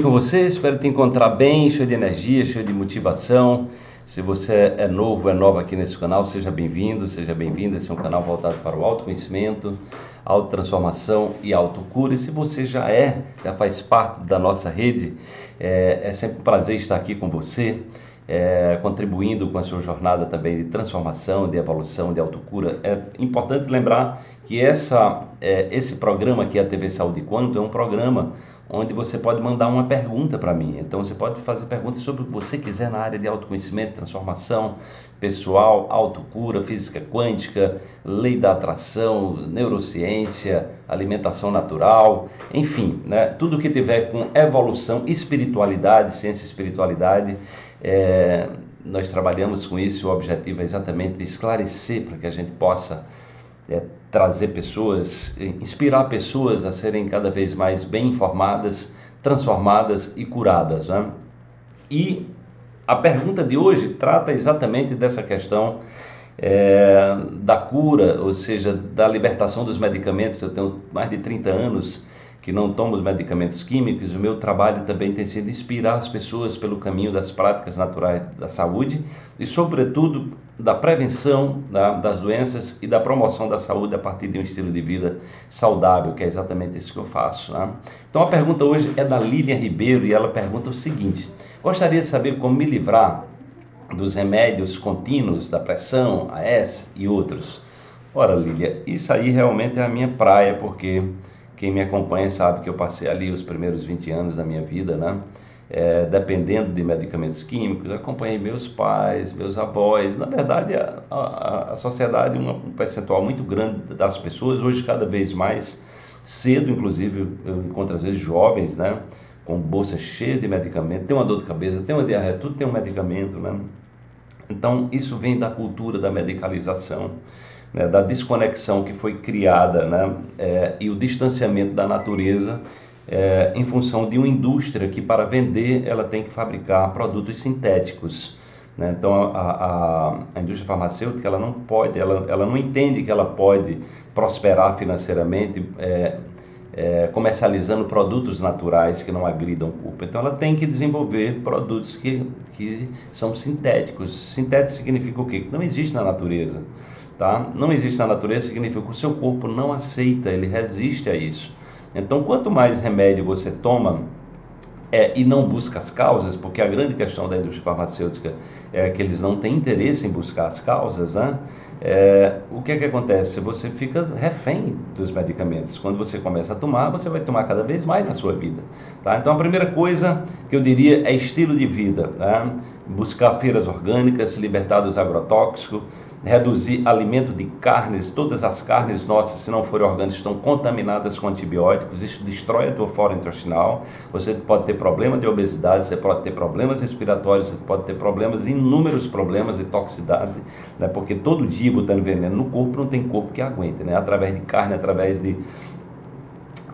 com você, espero te encontrar bem, cheio de energia, cheio de motivação. Se você é novo, é nova aqui nesse canal, seja bem-vindo, seja bem-vinda. Esse é um canal voltado para o autoconhecimento, autotransformação e autocura. E se você já é, já faz parte da nossa rede, é, é sempre um prazer estar aqui com você é, contribuindo com a sua jornada também de transformação, de evolução, de autocura. É importante lembrar que essa, é, esse programa aqui, a TV Saúde Quanto, é um programa onde você pode mandar uma pergunta para mim. Então você pode fazer perguntas sobre o que você quiser na área de autoconhecimento, transformação pessoal, autocura, física quântica, lei da atração, neurociência, alimentação natural, enfim, né? tudo que tiver com evolução, espiritualidade, ciência e espiritualidade é, nós trabalhamos com isso, o objetivo é exatamente esclarecer para que a gente possa é, trazer pessoas, inspirar pessoas a serem cada vez mais bem informadas, transformadas e curadas. Né? E a pergunta de hoje trata exatamente dessa questão é, da cura, ou seja, da libertação dos medicamentos. Eu tenho mais de 30 anos que não tomam os medicamentos químicos, o meu trabalho também tem sido inspirar as pessoas pelo caminho das práticas naturais da saúde e, sobretudo, da prevenção da, das doenças e da promoção da saúde a partir de um estilo de vida saudável, que é exatamente isso que eu faço. Né? Então, a pergunta hoje é da Lilian Ribeiro e ela pergunta o seguinte: Gostaria de saber como me livrar dos remédios contínuos da pressão, AS e outros. Ora, Lília, isso aí realmente é a minha praia, porque quem me acompanha sabe que eu passei ali os primeiros 20 anos da minha vida, né? É, dependendo de medicamentos químicos, acompanhei meus pais, meus avós. Na verdade, a, a, a sociedade, um percentual muito grande das pessoas, hoje cada vez mais cedo, inclusive, eu encontro às vezes jovens, né? Com bolsa cheia de medicamento, tem uma dor de cabeça, tem uma diarreia, tudo tem um medicamento, né? Então, isso vem da cultura da medicalização né, da desconexão que foi criada né, é, e o distanciamento da natureza é, em função de uma indústria que para vender ela tem que fabricar produtos sintéticos. Né? Então a, a, a, indústria farmacêutica ela não pode, ela, ela não entende que ela pode prosperar financeiramente é, é, comercializando produtos naturais que não agridam o corpo. Então ela tem que desenvolver produtos que, que são sintéticos. Sintético significa o quê? Que não existe na natureza tá? Não existe na natureza significa que o seu corpo não aceita, ele resiste a isso. Então, quanto mais remédio você toma é, e não busca as causas, porque a grande questão da indústria farmacêutica é que eles não têm interesse em buscar as causas, né? É, o que é que acontece? Você fica refém dos medicamentos. Quando você começa a tomar, você vai tomar cada vez mais na sua vida. Tá? Então, a primeira coisa que eu diria é estilo de vida. Né? Buscar feiras orgânicas, se libertar dos agrotóxicos, reduzir alimento de carnes, todas as carnes nossas, se não forem orgânicas, estão contaminadas com antibióticos, isso destrói a tua flora intestinal, você pode ter problema de obesidade, você pode ter problemas respiratórios, você pode ter problemas, inúmeros problemas de toxicidade, né? porque todo dia botando veneno no corpo, não tem corpo que aguente, né? através de carne, através de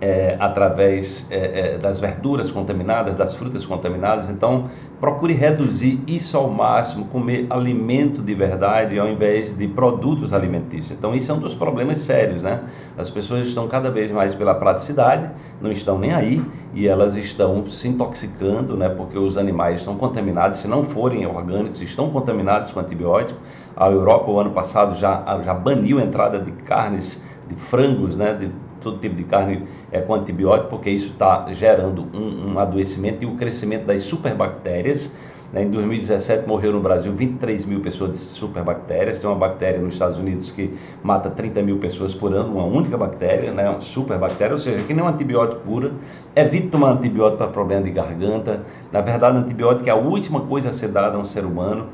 é, através é, é, das verduras contaminadas, das frutas contaminadas. Então, procure reduzir isso ao máximo, comer alimento de verdade ao invés de produtos alimentícios. Então, isso é um dos problemas sérios, né? As pessoas estão cada vez mais pela praticidade, não estão nem aí e elas estão se intoxicando, né? Porque os animais estão contaminados, se não forem orgânicos, estão contaminados com antibiótico. A Europa, o ano passado, já, já baniu a entrada de carnes, de frangos, né? De, todo tipo de carne é, com antibiótico, porque isso está gerando um, um adoecimento e o crescimento das superbactérias? Em 2017 morreu no Brasil 23 mil pessoas de superbactérias. Tem uma bactéria nos Estados Unidos que mata 30 mil pessoas por ano, uma única bactéria, né? uma superbactéria, ou seja, que nem um antibiótico cura. Evite tomar antibiótico para problema de garganta. Na verdade, antibiótico é a última coisa a ser dada a um ser humano.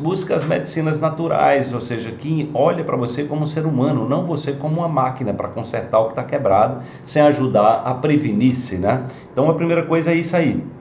Busca as medicinas naturais, ou seja, que olha para você como um ser humano, não você como uma máquina para consertar o que está quebrado, sem ajudar a prevenir-se. Né? Então, a primeira coisa é isso aí.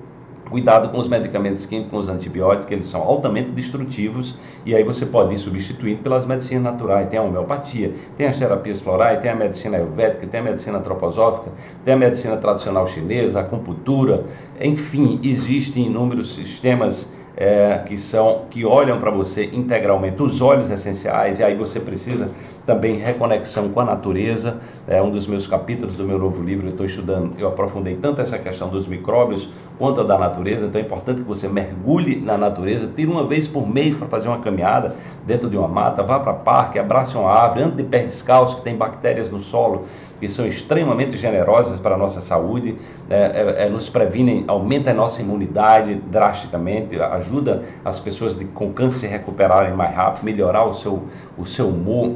Cuidado com os medicamentos químicos, com os antibióticos, eles são altamente destrutivos e aí você pode ir substituindo pelas medicinas naturais. Tem a homeopatia, tem as terapias florais, tem a medicina ayurvédica, tem a medicina antroposófica, tem a medicina tradicional chinesa, a acupuntura, enfim, existem inúmeros sistemas é, que são que olham para você integralmente, os olhos essenciais, e aí você precisa também reconexão com a natureza. É um dos meus capítulos do meu novo livro. Eu estou estudando, eu aprofundei tanto essa questão dos micróbios quanto a da natureza. Então é importante que você mergulhe na natureza, tire uma vez por mês para fazer uma caminhada dentro de uma mata, vá para parque, abrace uma árvore, ande de pé descalço, que tem bactérias no solo que são extremamente generosas para a nossa saúde, é, é, é nos previnem, aumenta a nossa imunidade drasticamente, ajuda as pessoas de, com câncer se recuperarem mais rápido, melhorar o seu, o seu humor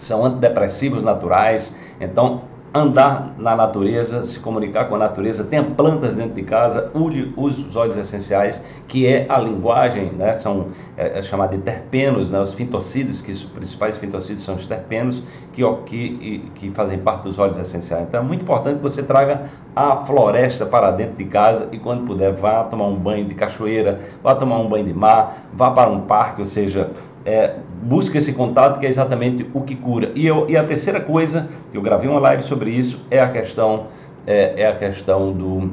são antidepressivos naturais. Então, andar na natureza, se comunicar com a natureza, tenha plantas dentro de casa, use os óleos essenciais, que é a linguagem, né, são é, é de terpenos, né, os fitocídios, que os principais fitocídios são os terpenos, que, que, que fazem parte dos óleos essenciais. Então é muito importante que você traga a floresta para dentro de casa e quando puder vá tomar um banho de cachoeira, vá tomar um banho de mar, vá para um parque, ou seja, é, busca esse contato que é exatamente o que cura. E, eu, e a terceira coisa, que eu gravei uma live sobre isso, é a questão, é, é a questão do,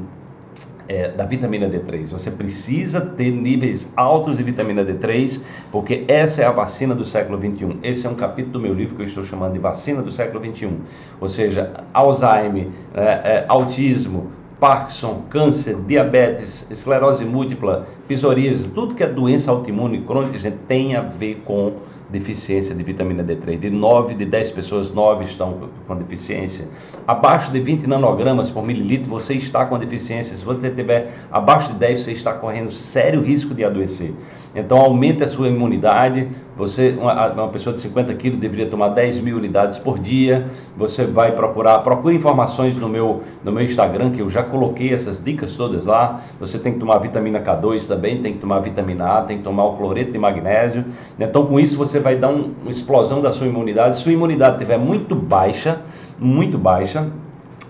é, da vitamina D3. Você precisa ter níveis altos de vitamina D3, porque essa é a vacina do século 21. Esse é um capítulo do meu livro que eu estou chamando de vacina do século 21. Ou seja, Alzheimer, é, é, autismo, Parkinson, câncer, diabetes, esclerose múltipla, psoríase, tudo que é doença autoimune crônica, gente tem a ver com deficiência de vitamina D3. De 9 de 10 pessoas, 9 estão com deficiência. Abaixo de 20 nanogramas por mililitro, você está com deficiência. Se você tiver abaixo de 10, você está correndo sério risco de adoecer. Então, aumente a sua imunidade. Você, uma, uma pessoa de 50 quilos, deveria tomar 10 mil unidades por dia. Você vai procurar, procure informações no meu, no meu Instagram, que eu já coloquei essas dicas todas lá. Você tem que tomar vitamina K2 também, tem que tomar vitamina A, tem que tomar o cloreto de magnésio. Então, com isso, você vai dar um, uma explosão da sua imunidade. Se sua imunidade estiver muito baixa, muito baixa,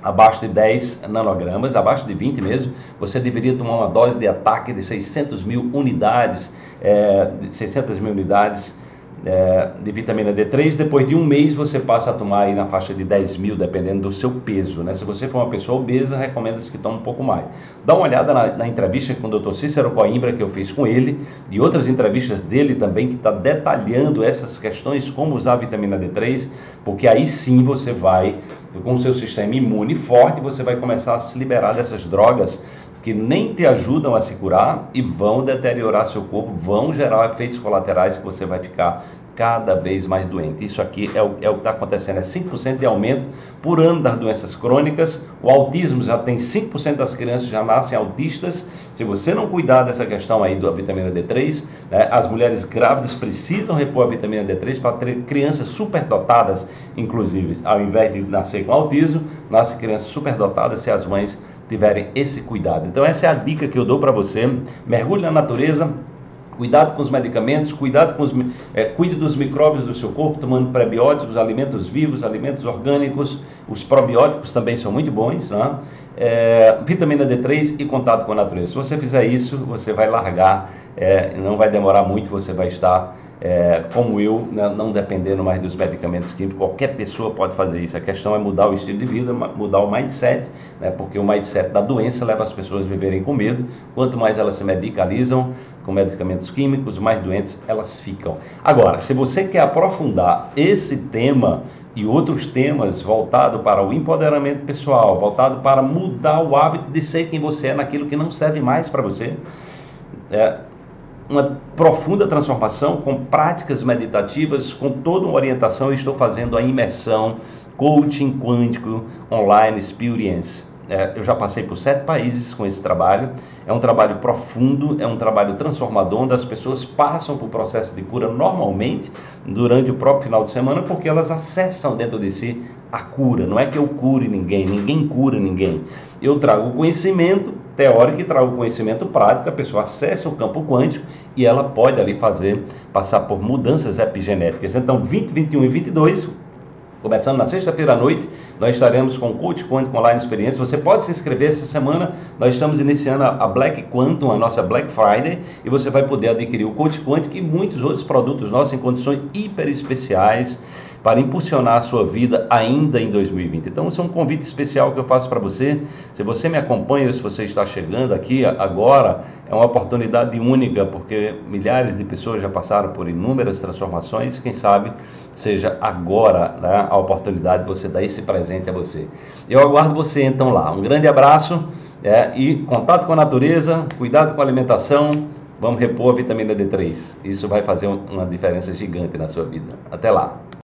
abaixo de 10 nanogramas, abaixo de 20 mesmo, você deveria tomar uma dose de ataque de 600 mil unidades, é, 600 mil unidades é, de vitamina D3, depois de um mês você passa a tomar aí na faixa de 10 mil, dependendo do seu peso. Né? Se você for uma pessoa obesa, recomenda-se que tome um pouco mais. Dá uma olhada na, na entrevista com o Dr. Cícero Coimbra, que eu fiz com ele, e outras entrevistas dele também, que está detalhando essas questões, como usar a vitamina D3, porque aí sim você vai, com o seu sistema imune forte, você vai começar a se liberar dessas drogas que nem te ajudam a se curar e vão deteriorar seu corpo, vão gerar efeitos colaterais que você vai ficar cada vez mais doente. Isso aqui é o, é o que está acontecendo, é 5% de aumento por ano das doenças crônicas. O autismo já tem 5% das crianças já nascem autistas. Se você não cuidar dessa questão aí da vitamina D3, né, as mulheres grávidas precisam repor a vitamina D3 para ter crianças superdotadas, inclusive. Ao invés de nascer com autismo, nascem crianças superdotadas se as mães tiverem esse cuidado. Então essa é a dica que eu dou para você. Mergulhe na natureza, Cuidado com os medicamentos, cuidado com os, é, cuide dos micróbios do seu corpo, tomando prebióticos, alimentos vivos, alimentos orgânicos. Os probióticos também são muito bons. Né? É, vitamina D3 e contato com a natureza. Se você fizer isso, você vai largar, é, não vai demorar muito, você vai estar é, como eu, né, não dependendo mais dos medicamentos químicos. Qualquer pessoa pode fazer isso. A questão é mudar o estilo de vida, mudar o mindset, né, porque o mindset da doença leva as pessoas a viverem com medo. Quanto mais elas se medicalizam com medicamentos químicos, mais doentes elas ficam. Agora, se você quer aprofundar esse tema e outros temas voltado para o empoderamento pessoal, voltado para mudar o hábito de ser quem você é naquilo que não serve mais para você, é, uma profunda transformação com práticas meditativas, com toda uma orientação. Eu estou fazendo a imersão Coaching Quântico Online Experience. É, eu já passei por sete países com esse trabalho. É um trabalho profundo, é um trabalho transformador, onde as pessoas passam por processo de cura normalmente durante o próprio final de semana, porque elas acessam dentro de si a cura. Não é que eu cure ninguém, ninguém cura ninguém. Eu trago conhecimento teórico e trago conhecimento prático, a pessoa acessa o campo quântico e ela pode ali fazer, passar por mudanças epigenéticas. Então, 20, 21 e 22 Começando na sexta-feira à noite, nós estaremos com o Coach Quantum Online Experiência. Você pode se inscrever essa semana. Nós estamos iniciando a Black Quantum, a nossa Black Friday, e você vai poder adquirir o Coach Quantum e muitos outros produtos nossos em condições hiper especiais para impulsionar a sua vida ainda em 2020. Então, esse é um convite especial que eu faço para você. Se você me acompanha, se você está chegando aqui agora, é uma oportunidade única, porque milhares de pessoas já passaram por inúmeras transformações. Quem sabe seja agora né, a oportunidade de você dar esse presente a você. Eu aguardo você então lá. Um grande abraço é, e contato com a natureza, cuidado com a alimentação. Vamos repor a vitamina D3. Isso vai fazer uma diferença gigante na sua vida. Até lá.